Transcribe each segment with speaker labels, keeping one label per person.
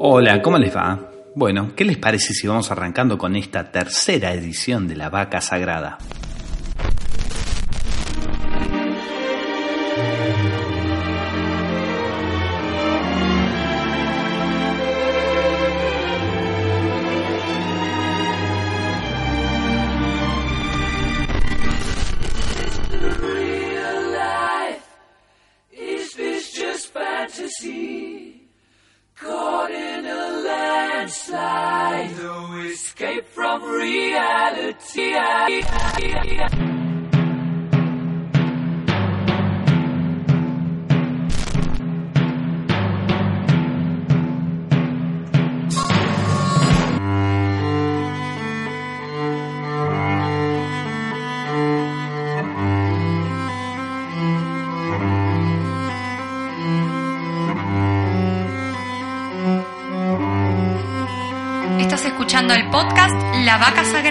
Speaker 1: Hola, ¿cómo les va? Bueno, ¿qué les parece si vamos arrancando con esta tercera edición de La Vaca Sagrada?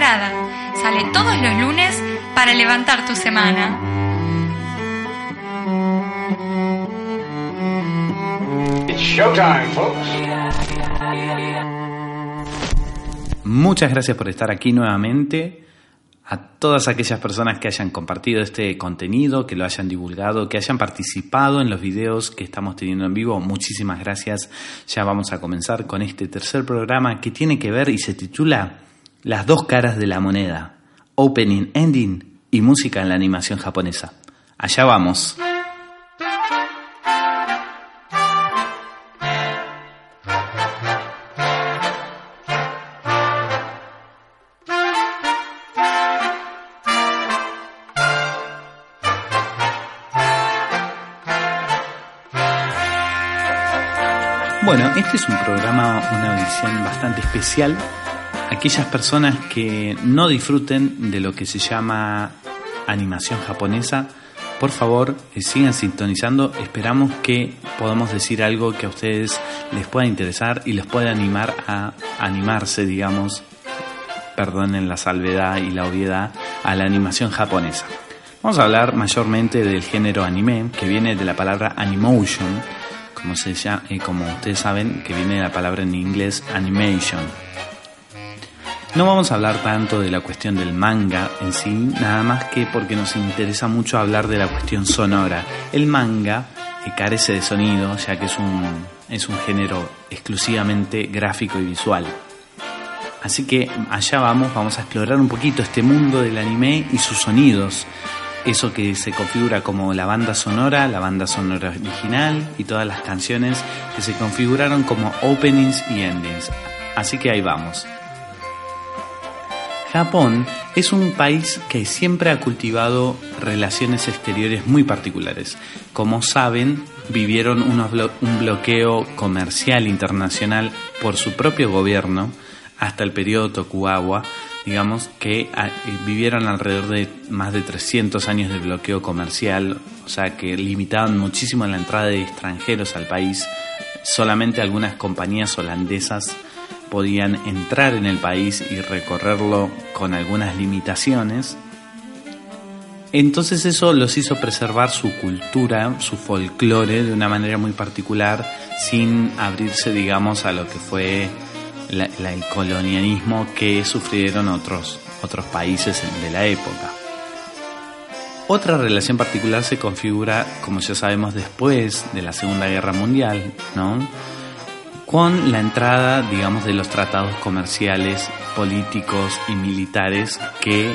Speaker 2: Sale todos los lunes para levantar tu semana.
Speaker 3: It's showtime, folks.
Speaker 1: Muchas gracias por estar aquí nuevamente. A todas aquellas personas que hayan compartido este contenido, que lo hayan divulgado, que hayan participado en los videos que estamos teniendo en vivo, muchísimas gracias. Ya vamos a comenzar con este tercer programa que tiene que ver y se titula Las dos caras de la moneda, Opening, Ending y música en la animación japonesa. Allá vamos. Bueno, este es un programa, una edición bastante especial. Aquellas personas que no disfruten de lo que se llama animación japonesa, por favor eh, sigan sintonizando. Esperamos que podamos decir algo que a ustedes les pueda interesar y les pueda animar a animarse, digamos, perdonen la salvedad y la obviedad, a la animación japonesa. Vamos a hablar mayormente del género anime, que viene de la palabra animation, como, se llama, eh, como ustedes saben, que viene de la palabra en inglés animation. No vamos a hablar tanto de la cuestión del manga en sí, nada más que porque nos interesa mucho hablar de la cuestión sonora. El manga eh, carece de sonido, ya que es un, es un género exclusivamente gráfico y visual. Así que allá vamos, vamos a explorar un poquito este mundo del anime y sus sonidos. Eso que se configura como la banda sonora, la banda sonora original y todas las canciones que se configuraron como openings y endings. Así que ahí vamos. Japón es un país que siempre ha cultivado relaciones exteriores muy particulares. Como saben, vivieron blo- un bloqueo comercial internacional por su propio gobierno hasta el periodo Tokugawa, digamos que ah, eh, vivieron alrededor de más de 300 años de bloqueo comercial, o sea que limitaban muchísimo la entrada de extranjeros al país. Solamente algunas compañías holandesas podían entrar en el país y recorrerlo con algunas limitaciones. Entonces eso los hizo preservar su cultura, su folclore de una manera muy particular, sin abrirse, digamos, a lo que fue la- el colonialismo que sufrieron otros, otros países de la época. Otra relación particular se configura, como ya sabemos, después de la Segunda Guerra Mundial, ¿no? Con la entrada, digamos, de los tratados comerciales, políticos y militares que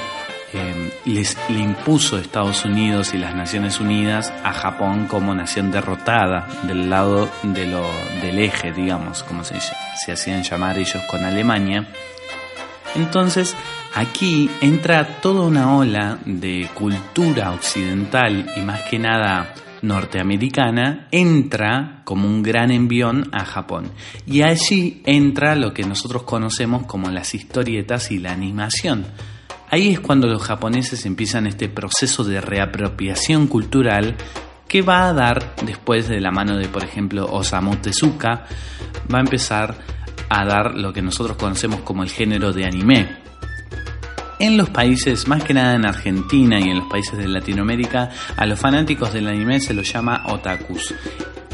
Speaker 1: eh, les le impuso Estados Unidos y las Naciones Unidas a Japón como nación derrotada del lado de lo, del eje, digamos, como se, se hacían llamar ellos con Alemania. Entonces, aquí entra toda una ola de cultura occidental y más que nada norteamericana, entra como un gran envión a Japón. Y allí entra lo que nosotros conocemos como las historietas y la animación. Ahí es cuando los japoneses empiezan este proceso de reapropiación cultural que va a dar, después de la mano de, por ejemplo, Osamu Tezuka, va a empezar a dar lo que nosotros conocemos como el género de anime. En los países, más que nada en Argentina y en los países de Latinoamérica, a los fanáticos del anime se los llama otakus.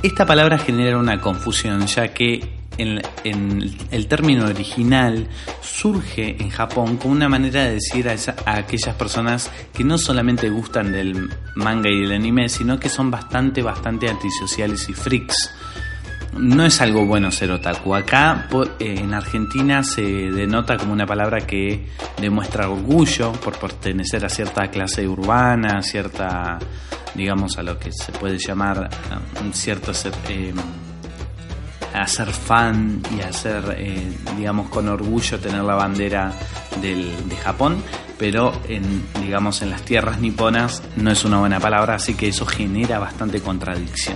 Speaker 1: Esta palabra genera una confusión ya que el término original surge en Japón como una manera de decir a, a aquellas personas que no solamente gustan del manga y del anime, sino que son bastante, bastante antisociales y freaks. No es algo bueno ser otaku. Acá en Argentina se denota como una palabra que demuestra orgullo por pertenecer a cierta clase urbana, cierta, digamos, a lo que se puede llamar eh, un cierto eh, ser fan y a ser, eh, digamos, con orgullo tener la bandera del- de Japón, pero en, digamos, en las tierras niponas no es una buena palabra, así que eso genera bastante contradicción.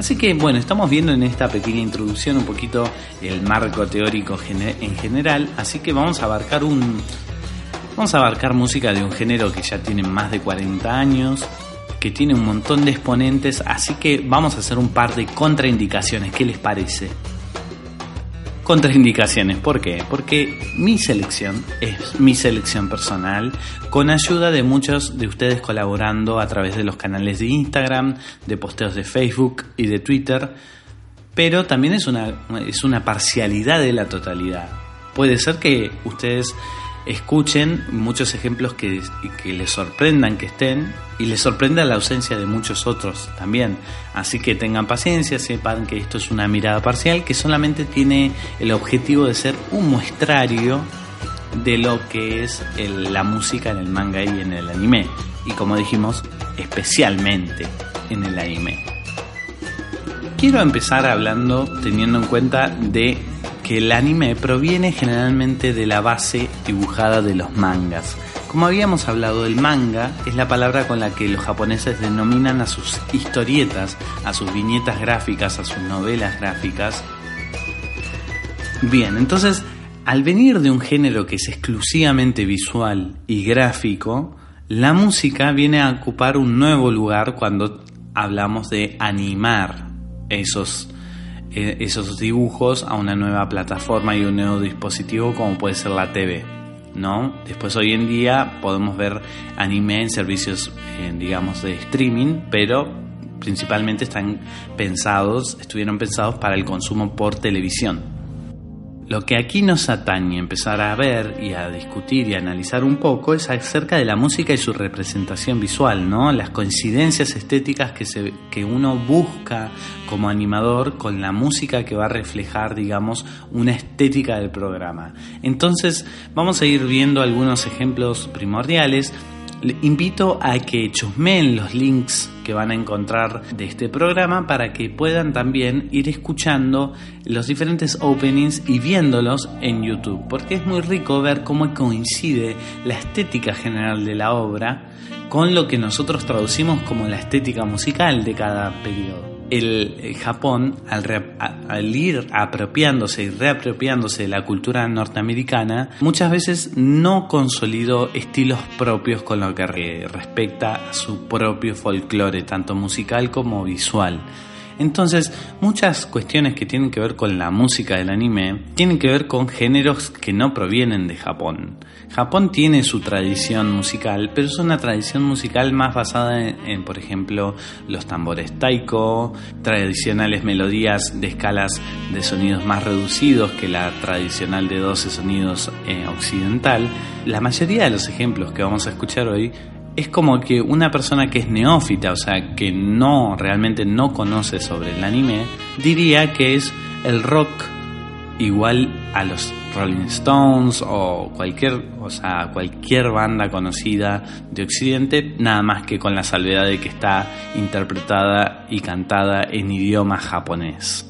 Speaker 1: Así que bueno, estamos viendo en esta pequeña introducción un poquito el marco teórico en general, así que vamos a abarcar un vamos a abarcar música de un género que ya tiene más de 40 años, que tiene un montón de exponentes, así que vamos a hacer un par de contraindicaciones, ¿qué les parece? Contraindicaciones, ¿por qué? Porque mi selección es mi selección personal, con ayuda de muchos de ustedes colaborando a través de los canales de Instagram, de posteos de Facebook y de Twitter, pero también es una, es una parcialidad de la totalidad. Puede ser que ustedes escuchen muchos ejemplos que, que les sorprendan que estén y les sorprenda la ausencia de muchos otros también. Así que tengan paciencia, sepan que esto es una mirada parcial que solamente tiene el objetivo de ser un muestrario de lo que es la música en el manga y en el anime. Y como dijimos, especialmente en el anime. Quiero empezar hablando teniendo en cuenta de que el anime proviene generalmente de la base dibujada de los mangas. Como habíamos hablado, el manga es la palabra con la que los japoneses denominan a sus historietas, a sus viñetas gráficas, a sus novelas gráficas. Bien, entonces, al venir de un género que es exclusivamente visual y gráfico, la música viene a ocupar un nuevo lugar cuando hablamos de animar esos, eh, esos dibujos a una nueva plataforma y un nuevo dispositivo como puede ser la TV. ¿No? Después hoy en día podemos ver anime en servicios, eh, digamos, de streaming, pero principalmente están pensados, estuvieron pensados para el consumo por televisión. Lo que aquí nos atañe empezar a ver y a discutir y a analizar un poco es acerca de la música y su representación visual, ¿no? Las coincidencias estéticas que, se, que uno busca como animador con la música que va a reflejar, digamos, una estética del programa. Entonces, vamos a ir viendo algunos ejemplos primordiales. Le invito a que chusmeen los links que van a encontrar de este programa para que puedan también ir escuchando los diferentes openings y viéndolos en YouTube, porque es muy rico ver cómo coincide la estética general de la obra con lo que nosotros traducimos como la estética musical de cada periodo el, Japón, al, al ir apropiándose y reapropiándose de la cultura norteamericana, muchas veces no consolidó estilos propios con lo que re- respecta a su propio folclore, tanto musical como visual. Entonces, muchas cuestiones que tienen que ver con la música del anime tienen que ver con géneros que no provienen de Japón. Japón tiene su tradición musical, pero es una tradición musical más basada en, por ejemplo, los tambores taiko, tradicionales melodías de escalas de sonidos más reducidos que la tradicional de 12 sonidos eh, occidental. La mayoría de los ejemplos que vamos a escuchar hoy es como que una persona que es neófita, o sea, que no realmente no conoce sobre el anime, diría que es el rock igual a los Rolling Stones o cualquier, o sea, cualquier banda conocida de Occidente, nada más que con la salvedad de que está interpretada y cantada en idioma japonés.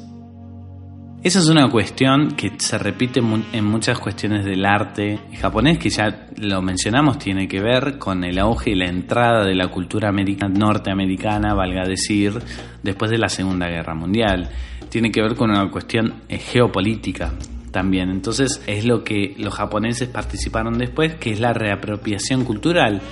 Speaker 1: Esa es una cuestión que se repite en muchas cuestiones del arte japonés, que ya lo mencionamos, tiene que ver con el auge y la entrada de la cultura americana, norteamericana, valga decir, después de la Segunda Guerra Mundial. Tiene que ver con una cuestión eh, geopolítica también. Entonces es lo que los japoneses participaron después, que es la reapropiación cultural.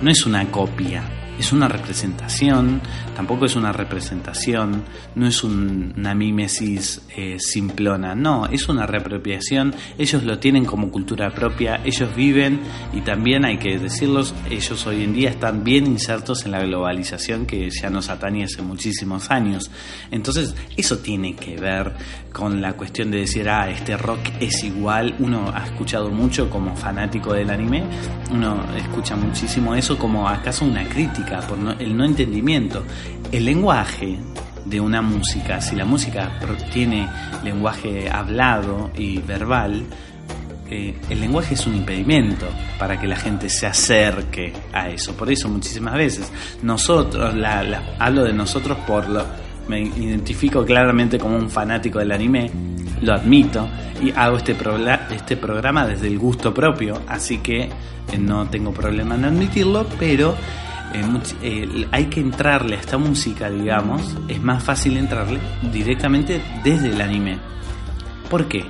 Speaker 1: No es una copia, es una representación, tampoco es una representación, no es un- una mímesis eh, simplona, no, es una reapropiación, ellos lo tienen como cultura propia, ellos viven y también hay que decirlos, ellos hoy en día están bien insertos en la globalización que ya nos atañe hace muchísimos años. Entonces, eso tiene que ver con la cuestión de decir, ah, este rock es igual, uno ha escuchado mucho como fanático del anime, uno escucha muchísimo eso como acaso una crítica por no- el no entendimiento. El lenguaje de una música, si la música pro- tiene lenguaje hablado y verbal, eh, el lenguaje es un impedimento para que la gente se acerque a eso. Por eso muchísimas veces nosotros, hablo de nosotros por lo, me identifico claramente como un fanático del anime, lo admito y hago este, progla- este programa desde el gusto propio, así que eh, no tengo problema en admitirlo, pero eh, hay que entrarle a esta música, digamos, es más fácil entrarle directamente desde el anime. ¿Por qué?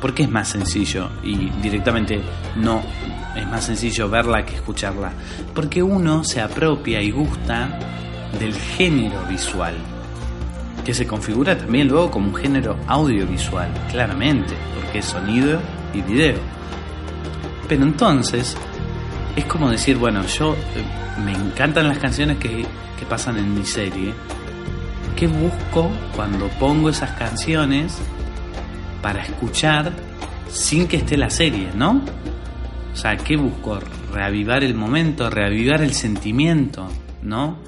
Speaker 1: Porque es más sencillo y directamente no es más sencillo verla que escucharla. Porque uno se apropia y gusta del género visual, que se configura también luego como un género audiovisual, claramente, porque es sonido y video. Pero entonces es como decir, bueno, yo eh, me encantan las canciones que, que pasan en mi serie. ¿Qué busco cuando pongo esas canciones para escuchar sin que esté la serie, ¿no? O sea, ¿qué busco? Reavivar el momento, reavivar el sentimiento, ¿no?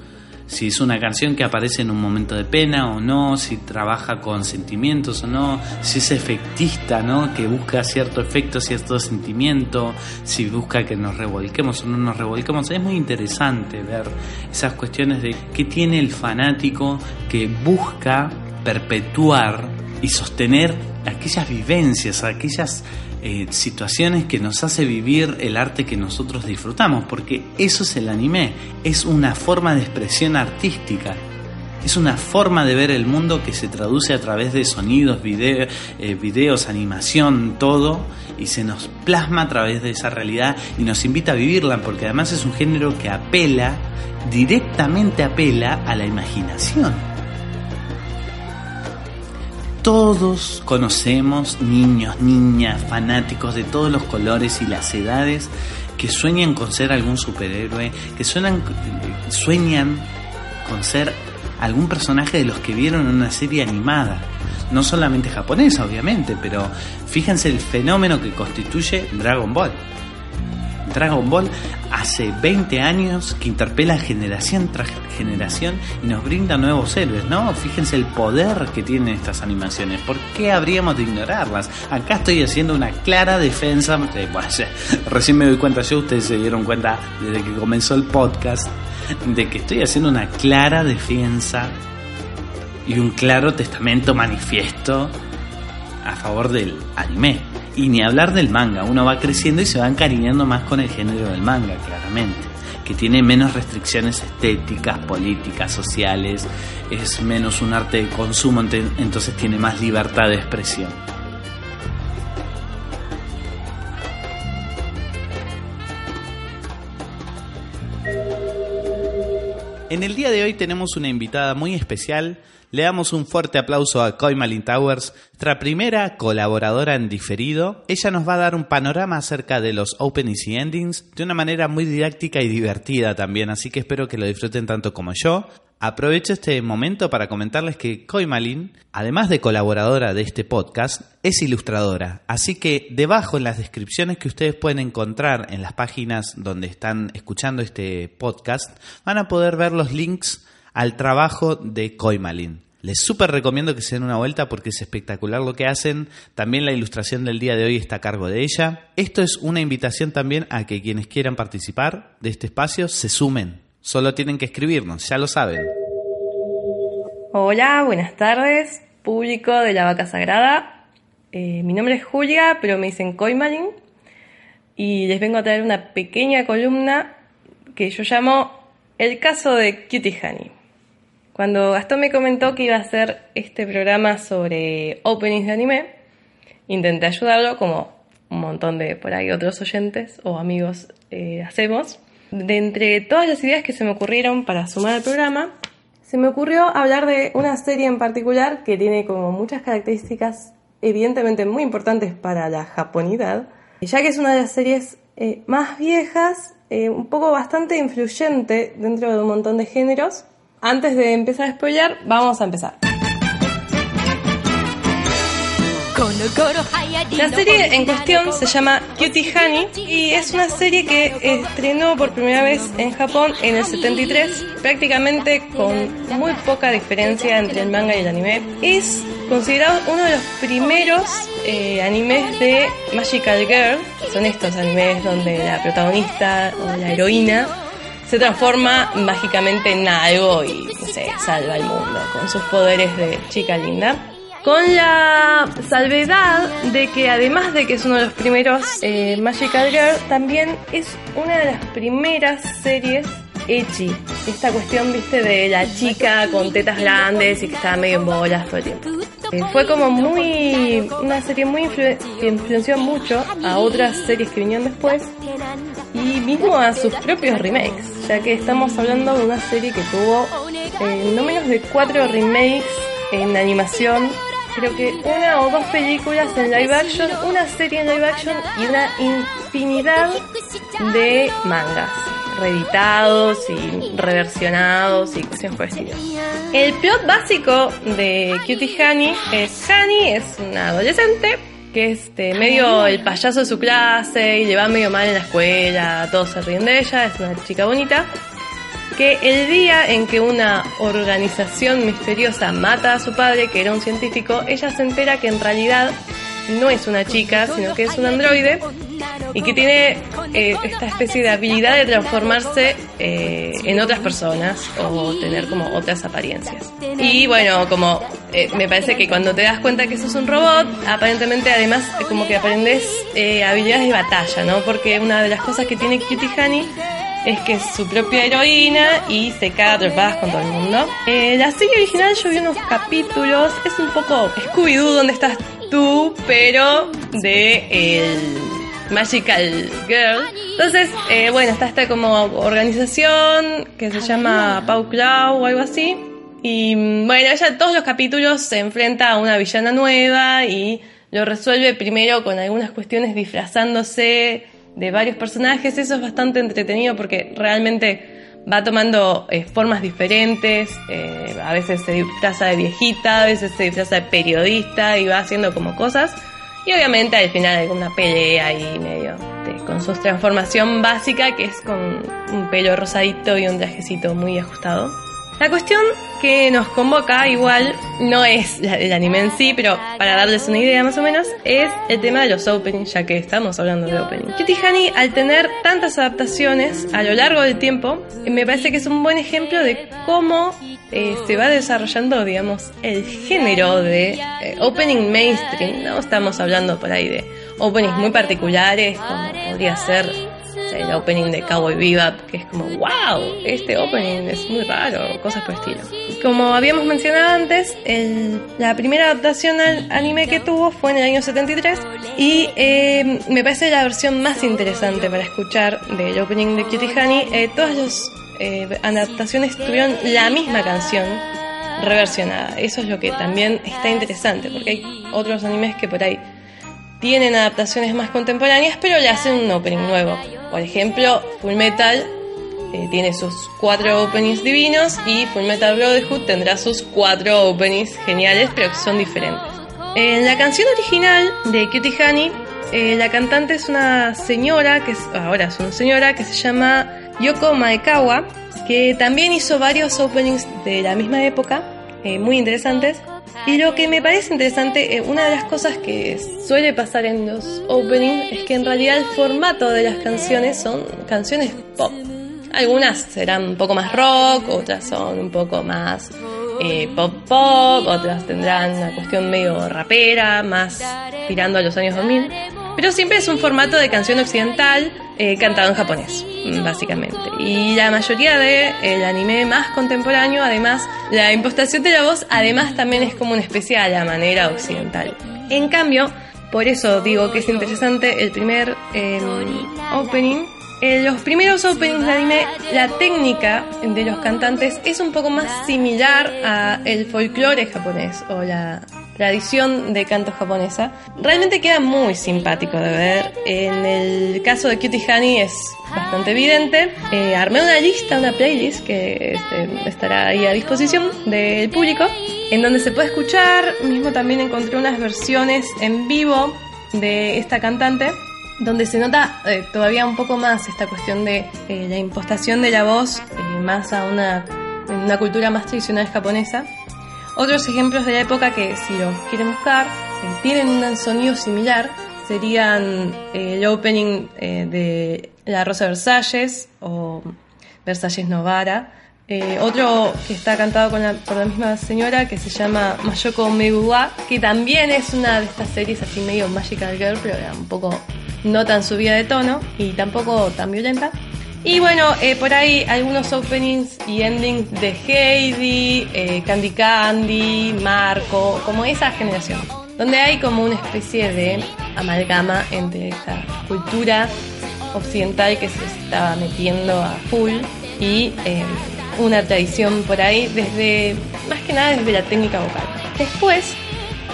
Speaker 1: Si es una canción que aparece en un momento de pena o no, si trabaja con sentimientos o no, si es efectista, ¿no? Que busca cierto efecto, cierto sentimiento, si busca que nos revolquemos o no nos revolquemos. Es muy interesante ver esas cuestiones de qué tiene el fanático que busca perpetuar y sostener aquellas vivencias, aquellas eh, situaciones que nos hace vivir el arte que nosotros disfrutamos, porque eso es el anime, es una forma de expresión artística. Es una forma de ver el mundo que se traduce a través de sonidos, video- eh, videos, animación, todo, y se nos plasma a través de esa realidad y nos invita a vivirla, porque además es un género que apela, directamente apela a la imaginación. Todos conocemos niños, niñas, fanáticos de todos los colores y las edades que sueñan con ser algún superhéroe, que sueñan, sueñan con ser algún personaje de los que vieron en una serie animada. No solamente japonesa, obviamente, pero fíjense el fenómeno que constituye Dragon Ball. Dragon Ball hace 20 años que interpela generación tras generación y nos brinda nuevos héroes, ¿no? Fíjense el poder que tienen estas animaciones. ¿Por qué habríamos de ignorarlas? Acá estoy haciendo una clara defensa. eh, bueno, recién me doy cuenta yo, ustedes se dieron cuenta desde que comenzó el podcast, de que estoy haciendo una clara defensa y un claro testamento manifiesto a favor del anime. Y ni hablar del manga, uno va creciendo y se va encariñando más con el género del manga, claramente. Que tiene menos restricciones estéticas, políticas, sociales, es menos un arte de consumo, entonces tiene más libertad de expresión. En el día de hoy tenemos una invitada muy especial. Le damos un fuerte aplauso a Koi Malin Towers, nuestra primera colaboradora en diferido. Ella nos va a dar un panorama acerca de los openings y endings de una manera muy didáctica y divertida también, así que espero que lo disfruten tanto como yo. Aprovecho este momento para comentarles que Koi Malin, además de colaboradora de este podcast, es ilustradora. Así que debajo en las descripciones que ustedes pueden encontrar en las páginas donde están escuchando este podcast, van a poder ver los links al trabajo de Koi Malin. Les súper recomiendo que se den una vuelta porque es espectacular lo que hacen. También la ilustración del día de hoy está a cargo de ella. Esto es una invitación también a que quienes quieran participar de este espacio se sumen. Solo tienen que escribirnos, ya lo saben.
Speaker 4: Hola, buenas tardes, público de la Vaca Sagrada. Eh, mi nombre es Julia, pero me dicen Koimalin. Y les vengo a traer una pequeña columna que yo llamo El caso de Cutie Honey. Cuando Gastón me comentó que iba a hacer este programa sobre openings de anime, intenté ayudarlo como un montón de por ahí otros oyentes o amigos eh, hacemos. De entre todas las ideas que se me ocurrieron para sumar al programa, se me ocurrió hablar de una serie en particular que tiene como muchas características evidentemente muy importantes para la japonidad, ya que es una de las series eh, más viejas, eh, un poco bastante influyente dentro de un montón de géneros. Antes de empezar a spoiler, vamos a empezar. La serie en cuestión se llama Cutie Honey y es una serie que estrenó por primera vez en Japón en el 73, prácticamente con muy poca diferencia entre el manga y el anime. Es considerado uno de los primeros eh, animes de Magical Girl, son estos animes donde la protagonista o la heroína se transforma mágicamente en algo y, no salva al mundo con sus poderes de chica linda. Con la salvedad de que además de que es uno de los primeros eh, Magical Girl, también es una de las primeras series Echi. Esta cuestión, viste, de la chica con tetas grandes y que estaba medio en bolas todo el tiempo. Eh, fue como muy. una serie muy que influenció mucho a otras series que vinieron después y mismo a sus propios remakes, ya que estamos hablando de una serie que tuvo eh, no menos de cuatro remakes en animación creo que una o dos películas en live action, una serie en live action y una infinidad de mangas reeditados y reversionados y cuestiones por el El plot básico de Cutie Honey es Honey es una adolescente que es este, medio el payaso de su clase y le va medio mal en la escuela, todos se ríen de ella, es una chica bonita que el día en que una organización misteriosa mata a su padre, que era un científico, ella se entera que en realidad no es una chica, sino que es un androide y que tiene eh, esta especie de habilidad de transformarse eh, en otras personas o tener como otras apariencias. Y bueno, como eh, me parece que cuando te das cuenta que sos un robot, aparentemente además como que aprendes habilidades de batalla, ¿no? Porque una de las cosas que tiene Kitty Honey es que es su propia heroína y se caga tropadas con todo el mundo. Eh, la serie original yo vi unos capítulos, es un poco Scooby-Doo, ¿dónde estás tú? Pero de el Magical Girl. Entonces, eh, bueno, está esta como organización que se llama Pau Clau o algo así. Y mm, bueno, ella todos los capítulos se enfrenta a una villana nueva y lo resuelve primero con algunas cuestiones disfrazándose de varios personajes. Eso es bastante entretenido porque realmente va tomando eh, formas diferentes. Eh, a veces se disfraza de viejita, a veces se disfraza de periodista y va haciendo como cosas. Y obviamente al final hay una pelea ahí medio con su transformación básica que es con un pelo rosadito y un trajecito muy ajustado. La cuestión que nos convoca igual no es el anime en sí, pero para darles una idea más o menos, es el tema de los openings, ya que estamos hablando de openings. Kitty Honey, al tener tantas adaptaciones a lo largo del tiempo, me parece que es un buen ejemplo de cómo eh, se va desarrollando, digamos, el género de eh, opening mainstream, ¿no? Estamos hablando por ahí de openings muy particulares, como podría ser el opening de Cowboy Bebop, que es como, wow, este opening es muy raro, cosas por estilo. Como habíamos mencionado antes, la primera adaptación al anime que tuvo fue en el año 73 y eh, me parece la versión más interesante para escuchar del opening de Cutie Honey. Eh, todas las eh, adaptaciones tuvieron la misma canción reversionada. Eso es lo que también está interesante, porque hay otros animes que por ahí tienen adaptaciones más contemporáneas, pero le hacen un opening nuevo. Por ejemplo, Full Metal eh, tiene sus cuatro openings divinos y Full Metal Brotherhood tendrá sus cuatro openings geniales, pero que son diferentes. En la canción original de Cutie Honey, eh, la cantante es una señora, que ahora es una señora, que se llama Yoko Maekawa, que también hizo varios openings de la misma época, eh, muy interesantes. Y lo que me parece interesante, eh, una de las cosas que suele pasar en los openings es que en realidad el formato de las canciones son canciones pop. Algunas serán un poco más rock, otras son un poco más eh, pop pop, otras tendrán una cuestión medio rapera, más tirando a los años 2000. Pero siempre es un formato de canción occidental eh, cantado en japonés, básicamente. Y la mayoría del el anime más contemporáneo, además, la impostación de la voz, además también es como una especie a la manera occidental. En cambio, por eso digo que es interesante el primer em, opening En los primeros openings de anime, la técnica de los cantantes es un poco más similar a el folclore japonés o la tradición de canto japonesa. Realmente queda muy simpático de ver. En el caso de Cutie Honey es bastante evidente. Eh, armé una lista, una playlist que este, estará ahí a disposición del público, en donde se puede escuchar. Mismo también encontré unas versiones en vivo de esta cantante donde se nota eh, todavía un poco más esta cuestión de eh, la impostación de la voz eh, más a una, una cultura más tradicional japonesa. Otros ejemplos de la época que si los quieren buscar tienen un sonido similar serían el opening de La Rosa Versalles o Versalles Novara. otro que está cantado con la, por la misma señora que se llama Mayoko Meguwa, que también es una de estas series así medio Magical Girl, pero era un poco no tan subida de tono y tampoco tan violenta. Y bueno, eh, por ahí algunos openings y endings de Heidi, eh, Candy Candy, Marco, como esa generación, donde hay como una especie de amalgama entre esta cultura occidental que se estaba metiendo a full y eh, una tradición por ahí desde, más que nada desde la técnica vocal. Después,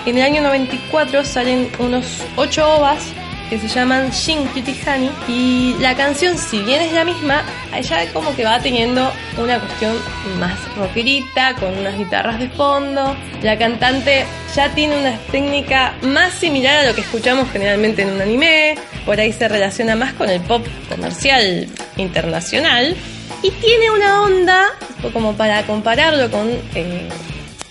Speaker 4: en el año 94 salen unos 8 ovas que se llaman Shin Honey y la canción si bien es la misma, ya como que va teniendo una cuestión más rockerita con unas guitarras de fondo. La cantante ya tiene una técnica más similar a lo que escuchamos generalmente en un anime, por ahí se relaciona más con el pop comercial internacional y tiene una onda como para compararlo con eh,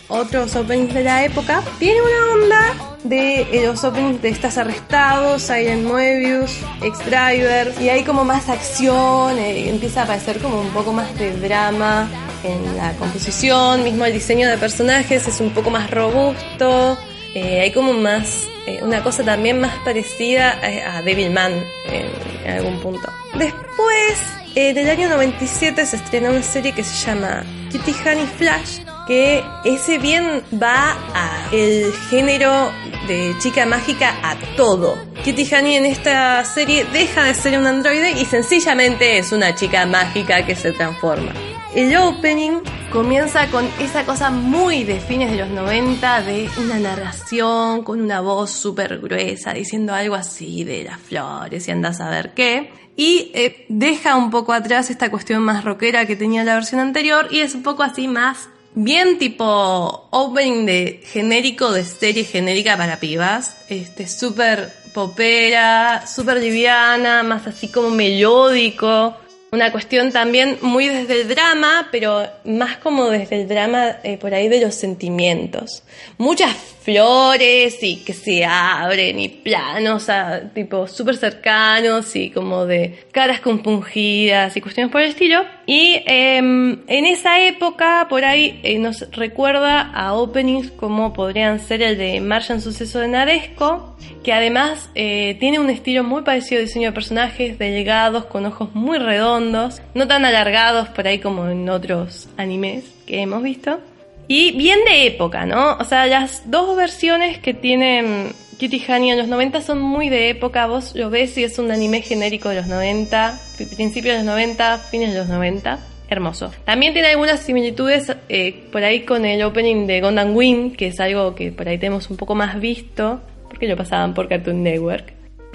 Speaker 4: otros openings de la época, tiene una onda de eh, los openings de Estás Arrestado, Silent Moebius, X-Driver, y hay como más acción, eh, empieza a aparecer como un poco más de drama en la composición, mismo el diseño de personajes es un poco más robusto, eh, hay como más, una cosa también más parecida a, a Devilman en, en algún punto. Después, del año 97 se estrenó una serie que se llama Kitty Honey Flash, que ese bien va a el género de chica mágica a todo. Kitty Honey en esta serie deja de ser un androide y sencillamente es una chica mágica que se transforma. El opening comienza con esa cosa muy de fines de los 90 de una narración con una voz súper gruesa diciendo algo así de las flores y andas a ver qué. Y eh, deja un poco atrás esta cuestión más rockera que tenía la versión anterior y es un poco así más bien tipo opening de genérico de serie genérica para pibas. Este, súper popera, súper liviana, más así como melódico. Una cuestión también muy desde el drama, pero más como desde el drama eh, por ahí de los sentimientos. Muchas flores y que se abren y planos tipo súper cercanos y como de caras compungidas y cuestiones por el estilo. Y em, en esa época por ahí eh, nos recuerda a openings como podrían ser el de Martian Suceso de Nadesco, que además eh, tiene un estilo muy parecido de diseño de personajes, delgados, con ojos muy redondos, no tan alargados por ahí como en otros animes que hemos visto. Y bien de época, ¿no? O sea, las dos versiones que tienen Kitty Honey en los 90 son muy de época. Vos lo ves y es un anime genérico de los 90, principios de los 90, fines de los 90. Hermoso. También tiene algunas similitudes eh, por ahí con el opening de Gundam Wing, que es algo que por ahí tenemos un poco más visto, porque lo pasaban por Cartoon Network.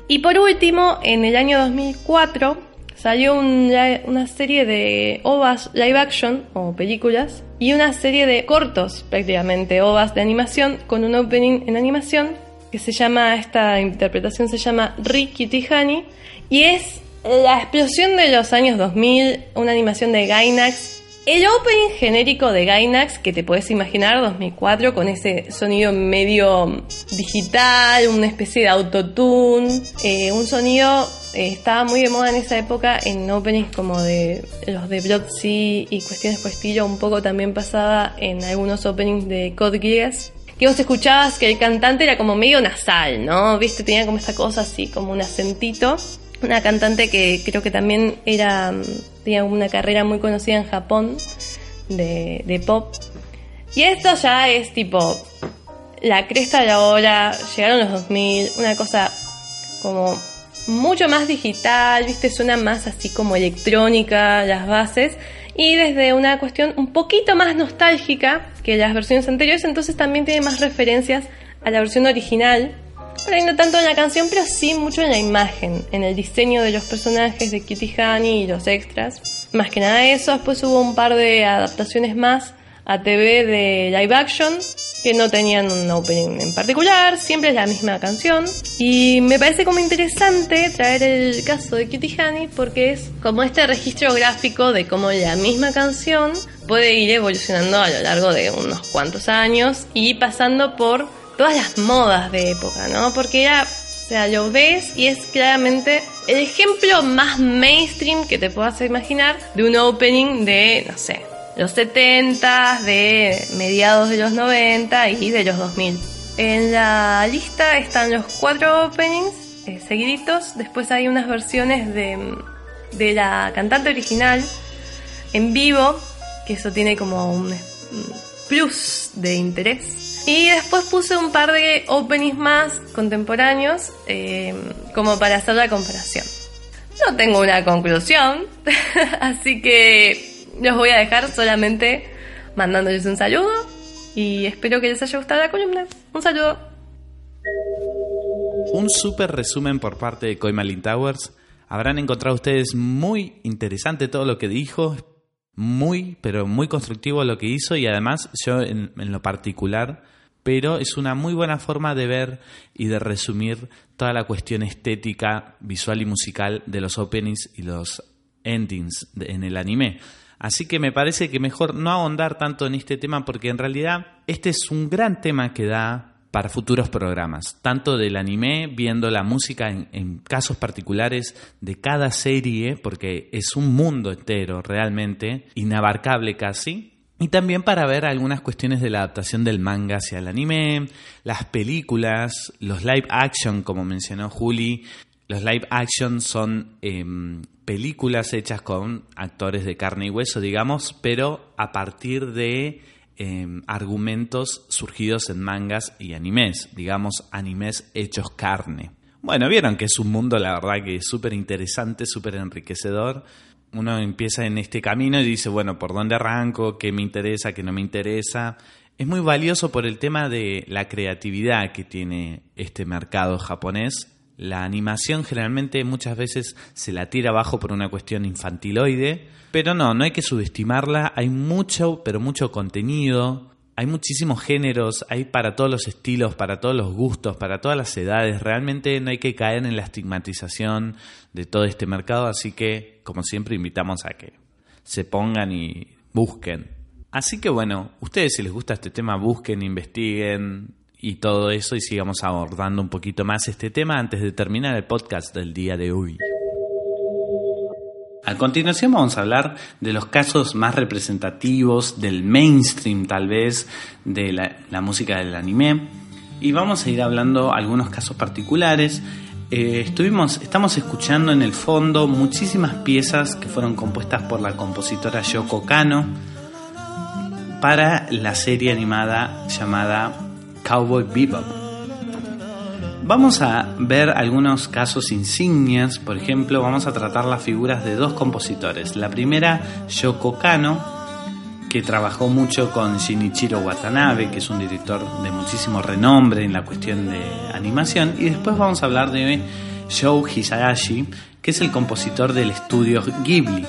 Speaker 4: Y por último, en el año 2004 salió una serie de OVAs live action o películas y una serie de cortos prácticamente OVAs de animación con un opening en animación que se llama, esta interpretación se llama Ricky Tihani y es la explosión de los años 2000, una animación de Gainax el opening genérico de Gainax, que te puedes imaginar, 2004, con ese sonido medio digital, una especie de autotune, eh, un sonido eh, estaba muy de moda en esa época en openings como de los de Blood Sea y cuestiones por estilo, un poco también pasaba en algunos openings de Code Geass, que vos escuchabas que el cantante era como medio nasal, ¿no? Viste, tenía como esta cosa así, como un acentito una cantante que creo que también era mm, tenía una carrera muy conocida en Japón de, pop. Y esto ya es tipo la cresta de la ola, llegaron los 2000, una cosa como mucho más digital, viste, suena más así como electrónica las bases y desde una cuestión un poquito más nostálgica que las versiones anteriores, entonces también tiene más referencias a la versión original. Por no tanto en la canción, pero sí mucho en la imagen, en el diseño de los personajes de Kitty Honey y los extras. Más que nada eso, después hubo un par de adaptaciones más a TV de live action que no tenían un opening en particular, siempre es la misma canción. Y me parece como interesante traer el caso de Kitty Honey porque es como este registro gráfico de cómo la misma canción puede ir evolucionando a lo largo de unos cuantos años y pasando por todas las modas de época, ¿no? Porque era, o sea, lo ves y es claramente el ejemplo más mainstream que te puedas imaginar de un opening de, no sé, los 70, de mediados de los 90 y de los 2000. En la lista están los cuatro openings eh, seguiditos, después hay unas versiones de, de la cantante original en vivo, que eso tiene como un plus de interés. Y después puse un par de openings más contemporáneos eh, como para hacer la comparación. No tengo una conclusión, así que los voy a dejar solamente mandándoles un saludo y espero que les haya gustado la columna. Un saludo.
Speaker 1: Un súper resumen por parte de Coimalin Towers. Habrán encontrado ustedes muy interesante todo lo que dijo, muy, pero muy constructivo lo que hizo y además yo en, en lo particular, pero es una muy buena forma de ver y de resumir toda la cuestión estética, visual y musical de los openings y los endings en el anime. Así que me parece que mejor no ahondar tanto en este tema porque en realidad este es un gran tema que da para futuros programas, tanto del anime, viendo la música en, casos particulares de cada serie, porque es un mundo entero realmente, inabarcable casi, y también para ver algunas cuestiones de la adaptación del manga hacia el anime, las películas, los live action, como mencionó Juli. Los live action son em, películas hechas con actores de carne y hueso, digamos, pero a partir de em, argumentos surgidos en mangas y animes, digamos, animes hechos carne. Bueno, vieron que es un mundo, la verdad, que súper interesante, súper enriquecedor. Uno empieza en este camino y dice, bueno, ¿por dónde arranco? ¿Qué me interesa? ¿Qué no me interesa? Es muy valioso por el tema de la creatividad que tiene este mercado japonés la animación generalmente muchas veces se la tira abajo por una cuestión infantiloide, pero no, no hay que subestimarla, hay mucho, pero mucho contenido, hay muchísimos géneros, hay para todos los estilos, para todos los gustos, para todas las edades, realmente no hay que caer en la estigmatización de todo este mercado, así que como siempre invitamos a que se pongan y busquen. Así que bueno, ustedes si les gusta este tema, busquen, investiguen, y todo eso y sigamos abordando un poquito más este tema antes de terminar el podcast del día de hoy. A continuación vamos a hablar de los casos más representativos del mainstream tal vez de la, música del anime y vamos a ir hablando algunos casos particulares. Eh, estuvimos, estamos escuchando en el fondo muchísimas piezas que fueron compuestas por la compositora Yoko Kano para la serie animada llamada Cowboy Bebop. Vamos a ver algunos casos insignias, por ejemplo, vamos a tratar las figuras de dos compositores. La primera, Yoko Kano, que trabajó mucho con Shinichiro Watanabe, que es un director de muchísimo renombre en la cuestión de animación, y después vamos a hablar de Joe Hisaishi, que es el compositor del estudio Ghibli.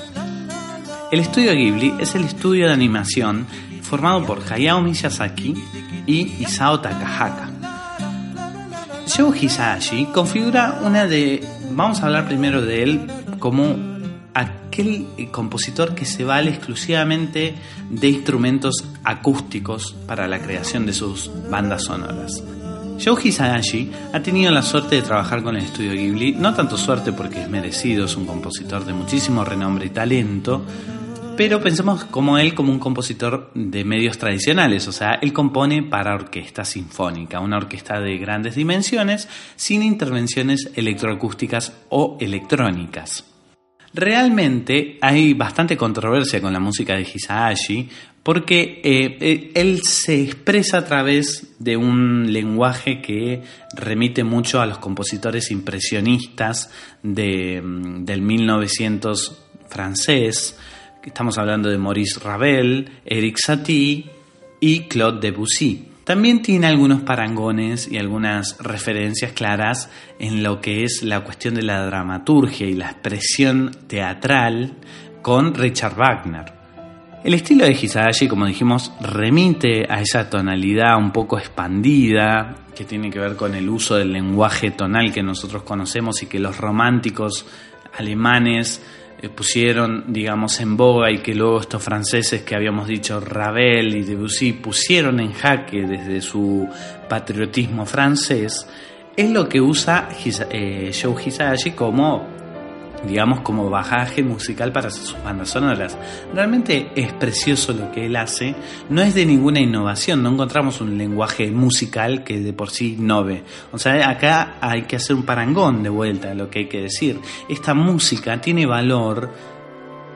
Speaker 1: El estudio Ghibli es el estudio de animación formado por Hayao Miyazaki y Isao Takahaka. Joe Hisaishi configura una de. Vamos a hablar primero de él como aquel compositor que se vale exclusivamente de instrumentos acústicos para la creación de sus bandas sonoras. Joe Hisaishi ha tenido la suerte de trabajar con el estudio Ghibli, no tanto suerte porque es merecido, es un compositor de muchísimo renombre y talento, pero pensemos como él como un compositor de medios tradicionales, o sea, él compone para orquesta sinfónica, una orquesta de grandes dimensiones, sin intervenciones electroacústicas o electrónicas. Realmente hay bastante controversia con la música de Hisaishi porque eh, eh, él se expresa a través de un lenguaje que remite mucho a los compositores impresionistas de, mm, del 1900 francés. Estamos hablando de Maurice Ravel, Eric Satie y Claude Debussy. También tiene algunos parangones y algunas referencias claras en lo que es la cuestión de la dramaturgia y la expresión teatral con Richard Wagner. El estilo de Hisashi, como dijimos, remite a esa tonalidad un poco expandida que tiene que ver con el uso del lenguaje tonal que nosotros conocemos y que los románticos alemanes pusieron, digamos, en boga y que luego estos franceses que habíamos dicho, Ravel y Debussy, pusieron en jaque desde su patriotismo francés, es lo que usa eh, Joe Hisashi como digamos, como bajaje musical para sus bandas sonoras. Realmente es precioso lo que él hace, no es de ninguna innovación, no encontramos un lenguaje musical que de por sí innove. O sea, acá hay que hacer un parangón de vuelta, lo que hay que decir. Esta música tiene valor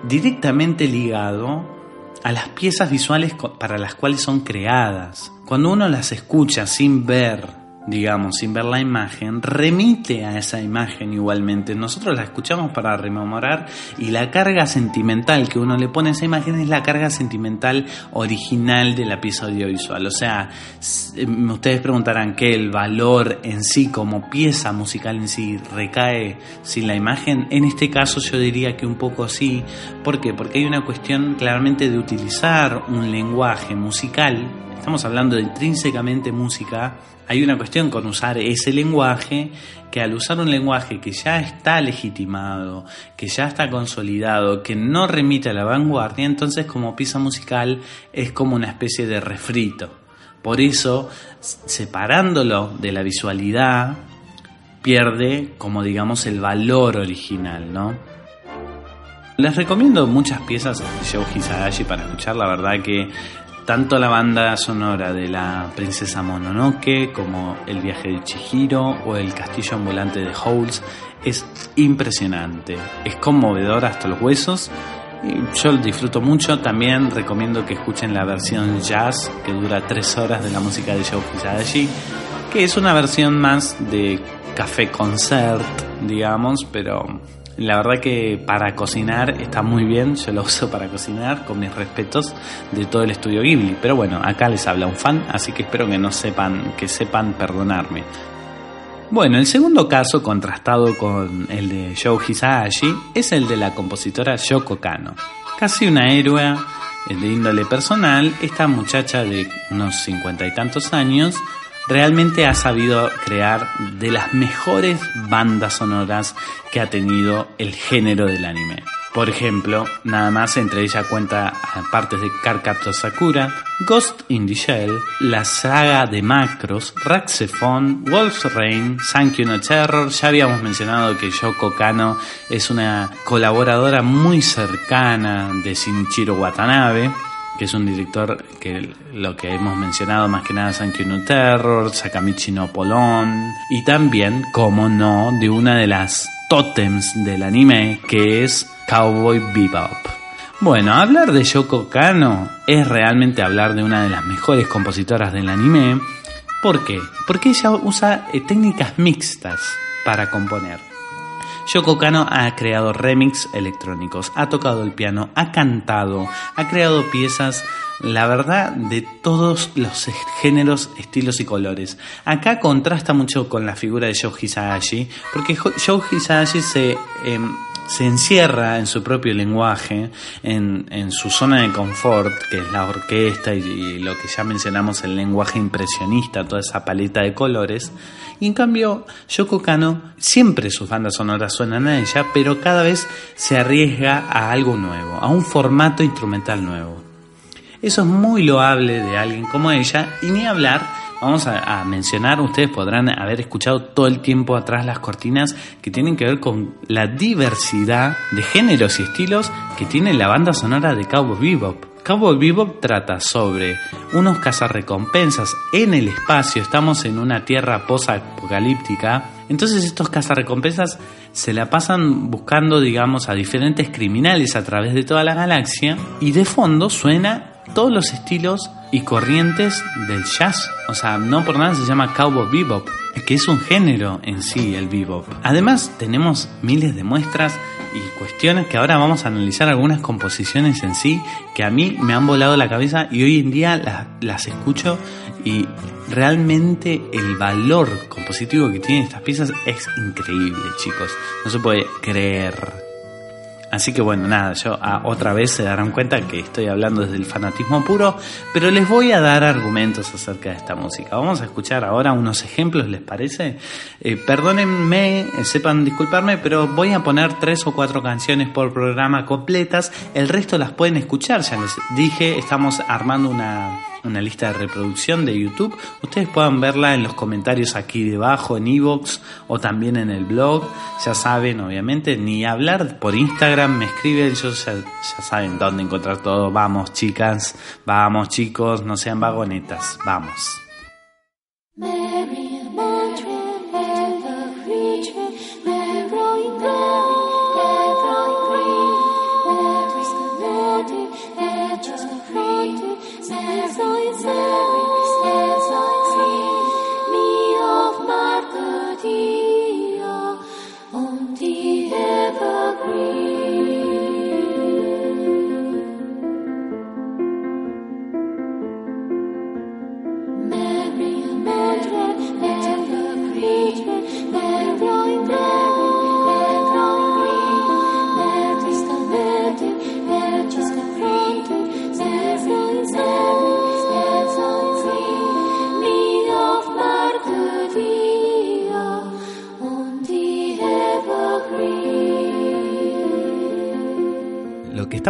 Speaker 1: directamente ligado a las piezas visuales para las cuales son creadas. Cuando uno las escucha sin ver digamos, sin ver la imagen, remite a esa imagen igualmente. Nosotros la escuchamos para rememorar y la carga sentimental que uno le pone a esa imagen es la carga sentimental original de la pieza audiovisual. O sea, em, ustedes preguntarán que el valor en sí como pieza musical en sí recae sin la imagen. En este caso yo diría que un poco sí. ¿Por qué? Porque hay una cuestión claramente de utilizar un lenguaje musical. Estamos hablando de intrínsecamente música hay una cuestión con usar ese lenguaje, que al usar un lenguaje que ya está legitimado, que ya está consolidado, que no remite a la vanguardia, entonces como pieza musical es como una especie de refrito. Por eso, separándolo de la visualidad, pierde como digamos el valor original, ¿no? Les recomiendo muchas piezas de Joe Hisagashi para escuchar, la verdad que tanto la banda sonora de la Princesa Mononoke como El viaje de Chihiro o El castillo ambulante de Howls es impresionante, es conmovedor hasta los huesos. Yo lo disfruto mucho, también recomiendo que escuchen la versión jazz que dura tres horas de la música de Joe Hisaishi, que es una versión más de café concert, digamos, pero la verdad que para cocinar está muy bien, yo lo uso para cocinar con mis respetos de todo el estudio Ghibli. Pero bueno, acá les habla un fan, así que espero que no sepan, que sepan perdonarme. Bueno, el segundo caso contrastado con el de Joe Hisaishi es el de la compositora Yoko Kano. Casi una héroe de índole personal, esta muchacha de unos cincuenta y tantos años realmente ha sabido crear de las mejores bandas sonoras que ha tenido el género del anime. Por ejemplo, nada más entre ella cuenta partes de Karkato Sakura, Ghost in the Shell, la saga de Macros, Raxephone, Wolf's Rain, Sankey no Terror. Ya habíamos mencionado que Yoko Kano es una colaboradora muy cercana de Shinichiro Watanabe que es un director que lo que hemos mencionado más que nada Sankey no Terror, Sakamichi no Polón y también, como no, de una de las totems del anime que es Cowboy Bebop. Bueno, hablar de Yoko Kano es realmente hablar de una de las mejores compositoras del anime. ¿Por qué? Porque ella usa eh, técnicas mixtas para componer. Yoko Kano ha creado remix electrónicos, ha tocado el piano, ha cantado, ha creado piezas, la verdad, de todos los géneros, estilos y colores. Acá contrasta mucho con la figura de Joe Hisaishi, porque Joe Hisaishi se... Em, se encierra en su propio lenguaje, en, en, su zona de confort, que es la orquesta y, lo que ya mencionamos, el lenguaje impresionista, toda esa paleta de colores, y en cambio, Yoko Kano, siempre sus bandas sonoras suenan a ella, pero cada vez se arriesga a algo nuevo, a un formato instrumental nuevo. Eso es muy loable de alguien como ella, y ni hablar, vamos a, mencionar, ustedes podrán haber escuchado todo el tiempo atrás las cortinas que tienen que ver con la diversidad de géneros y estilos que tiene la banda sonora de Cowboy Bebop. Cowboy Bebop trata sobre unos cazarrecompensas en el espacio, estamos en una tierra post-apocalíptica, entonces estos cazarrecompensas se la pasan buscando, digamos, a diferentes criminales a través de toda la galaxia y de fondo suena todos los estilos y corrientes del jazz. O sea, no por nada se llama cowboy bebop, que es un género en sí el bebop. Además, tenemos miles de muestras y cuestiones que ahora vamos a analizar algunas composiciones en sí que a mí me han volado la cabeza y hoy en día las, las escucho y realmente el valor compositivo que tienen estas piezas es increíble, chicos. No se puede creer. Así que bueno, nada, yo ah, otra vez se darán cuenta que estoy hablando desde el fanatismo puro, pero les voy a dar argumentos acerca de esta música. Vamos a escuchar ahora unos ejemplos, ¿les parece? Eh, perdónenme, eh, sepan disculparme, pero voy a poner tres o cuatro canciones por programa completas, el resto las pueden escuchar, ya les dije, estamos armando una una lista de reproducción de YouTube. Ustedes puedan verla en los comentarios aquí debajo, en Evox o también en el blog. Ya saben, obviamente, ni hablar por Instagram, me escriben, ya, ya saben dónde encontrar todo. Vamos, chicas, vamos, chicos, no sean vagonetas, vamos.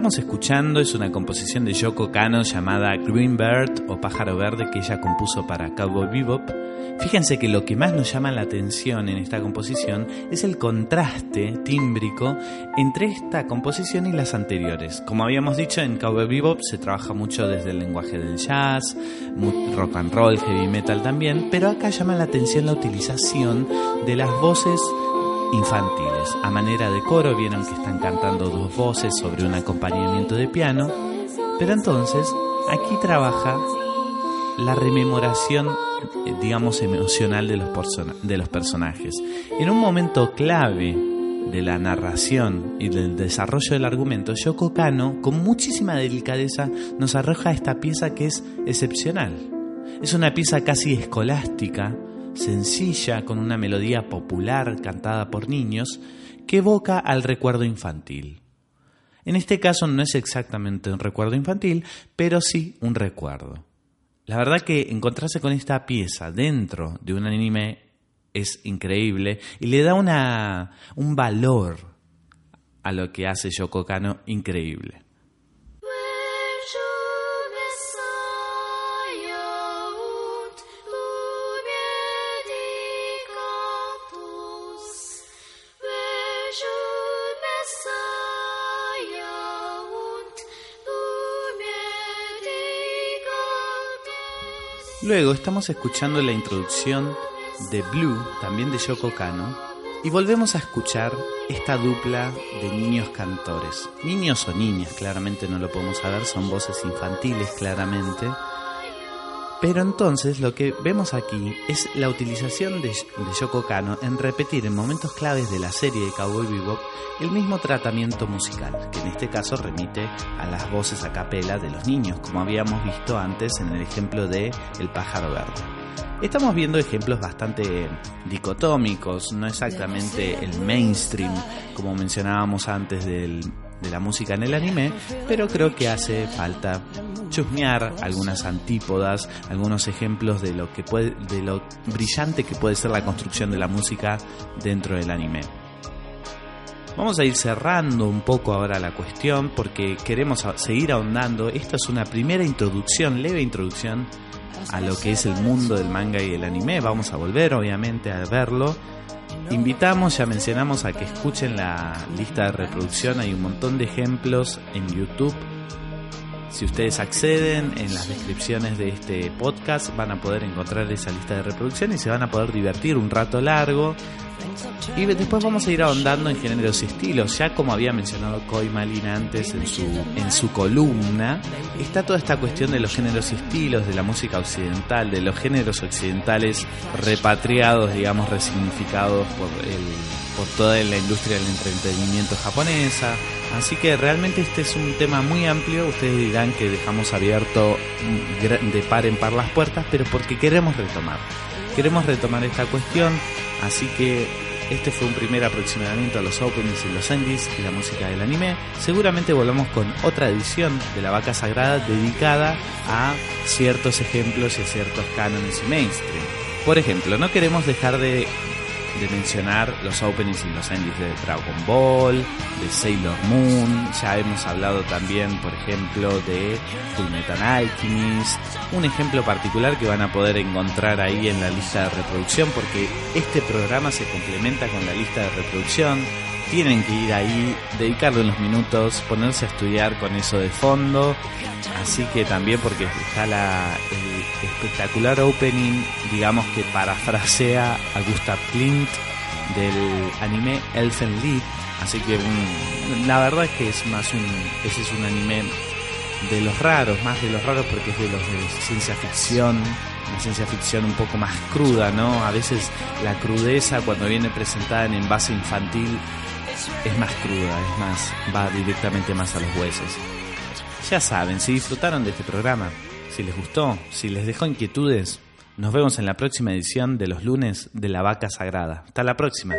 Speaker 1: Estamos escuchando es una composición de Yoko Kano llamada Green Bird o Pájaro Verde que ella compuso para Cowboy Bebop. Fíjense que lo que más nos llama la atención en esta composición es el contraste tímbrico entre esta composición y las anteriores. Como habíamos dicho, en Cowboy Bebop se trabaja mucho desde el lenguaje del jazz, rock and roll, heavy metal también, pero acá llama la atención la utilización de las voces infantiles. A manera de coro, vieron que están cantando dos voces sobre un acompañamiento de piano, pero entonces aquí trabaja la rememoración, eh, digamos, emocional de los, de los personajes. En un momento clave de la narración y del desarrollo del argumento, Yoko Kano, con muchísima delicadeza, nos arroja esta pieza que es excepcional. Es una pieza casi escolástica, sencilla con una melodía popular cantada por niños que evoca al recuerdo infantil. En este caso no es exactamente un recuerdo infantil, pero sí un recuerdo. La verdad que encontrarse con esta pieza dentro de un anime es increíble y le da una, un valor a lo que hace Yoko Kano increíble. Luego estamos escuchando la introducción de Blue, también de Yoko Kano, y volvemos a escuchar esta dupla de niños cantores. Niños o niñas, claramente no lo podemos saber, son voces infantiles claramente, pero entonces lo que vemos aquí es la utilización de, Yoko Kano en repetir en momentos claves de la serie de Cowboy Bebop el mismo tratamiento musical, que en este caso remite a las voces a capela de los niños, como habíamos visto antes en el ejemplo de El pájaro verde. Estamos viendo ejemplos bastante dicotómicos, no exactamente el mainstream, como mencionábamos antes de la música en el anime, pero creo que hace falta chusmear algunas antípodas, algunos ejemplos de lo que puede, de lo brillante que puede ser la construcción de la música dentro del anime. Vamos a ir cerrando un poco ahora la cuestión porque queremos seguir ahondando. Esta es una primera introducción, leve introducción a lo que es el mundo del manga y el anime. Vamos a volver obviamente a verlo Invitamos, ya mencionamos a que escuchen la lista de reproducción, hay un montón de ejemplos en YouTube. Si ustedes acceden en las descripciones de este podcast van a poder encontrar esa lista de reproducción y se van a poder divertir un rato largo Y después vamos a ir ahondando en géneros y estilos. Ya como había mencionado Coy Malin antes en su, en su columna, está toda esta cuestión de los géneros y estilos, de la música occidental, de los géneros occidentales repatriados, digamos, resignificados por, el, por toda la industria del entretenimiento japonesa. Así que realmente este es un tema muy amplio. Ustedes dirán que dejamos abierto mm, de par en par las puertas, pero porque queremos retomar. Queremos retomar esta cuestión, así que este fue un primer aproximamiento a los openings y los endings y la música del anime. Seguramente volvamos con otra edición de La Vaca Sagrada dedicada a ciertos ejemplos y a ciertos cánones y mainstream. Por ejemplo, no queremos dejar de de mencionar los openings y los endings de Dragon Ball, de Sailor Moon, ya hemos hablado también, por ejemplo, de Fullmetal Alchemist, un ejemplo particular que van a poder encontrar ahí en la lista de reproducción porque este programa se complementa con la lista de reproducción, tienen que ir ahí, dedicarle unos minutos, ponerse a estudiar con eso de fondo. Así que también porque está la, espectacular opening, digamos que parafrasea a Gustav Klimt del anime Elfen Lied. Así que la verdad es que es más un, ese es un anime de los raros, más de los raros porque es de los de ciencia ficción, una ciencia ficción un poco más cruda, ¿no? A veces la crudeza cuando viene presentada en envase infantil es más cruda, es más, va directamente más a los huesos. Ya saben, si disfrutaron de este programa, si les gustó, si les dejó inquietudes, nos vemos en la próxima edición de los lunes de La Vaca Sagrada. Hasta la próxima.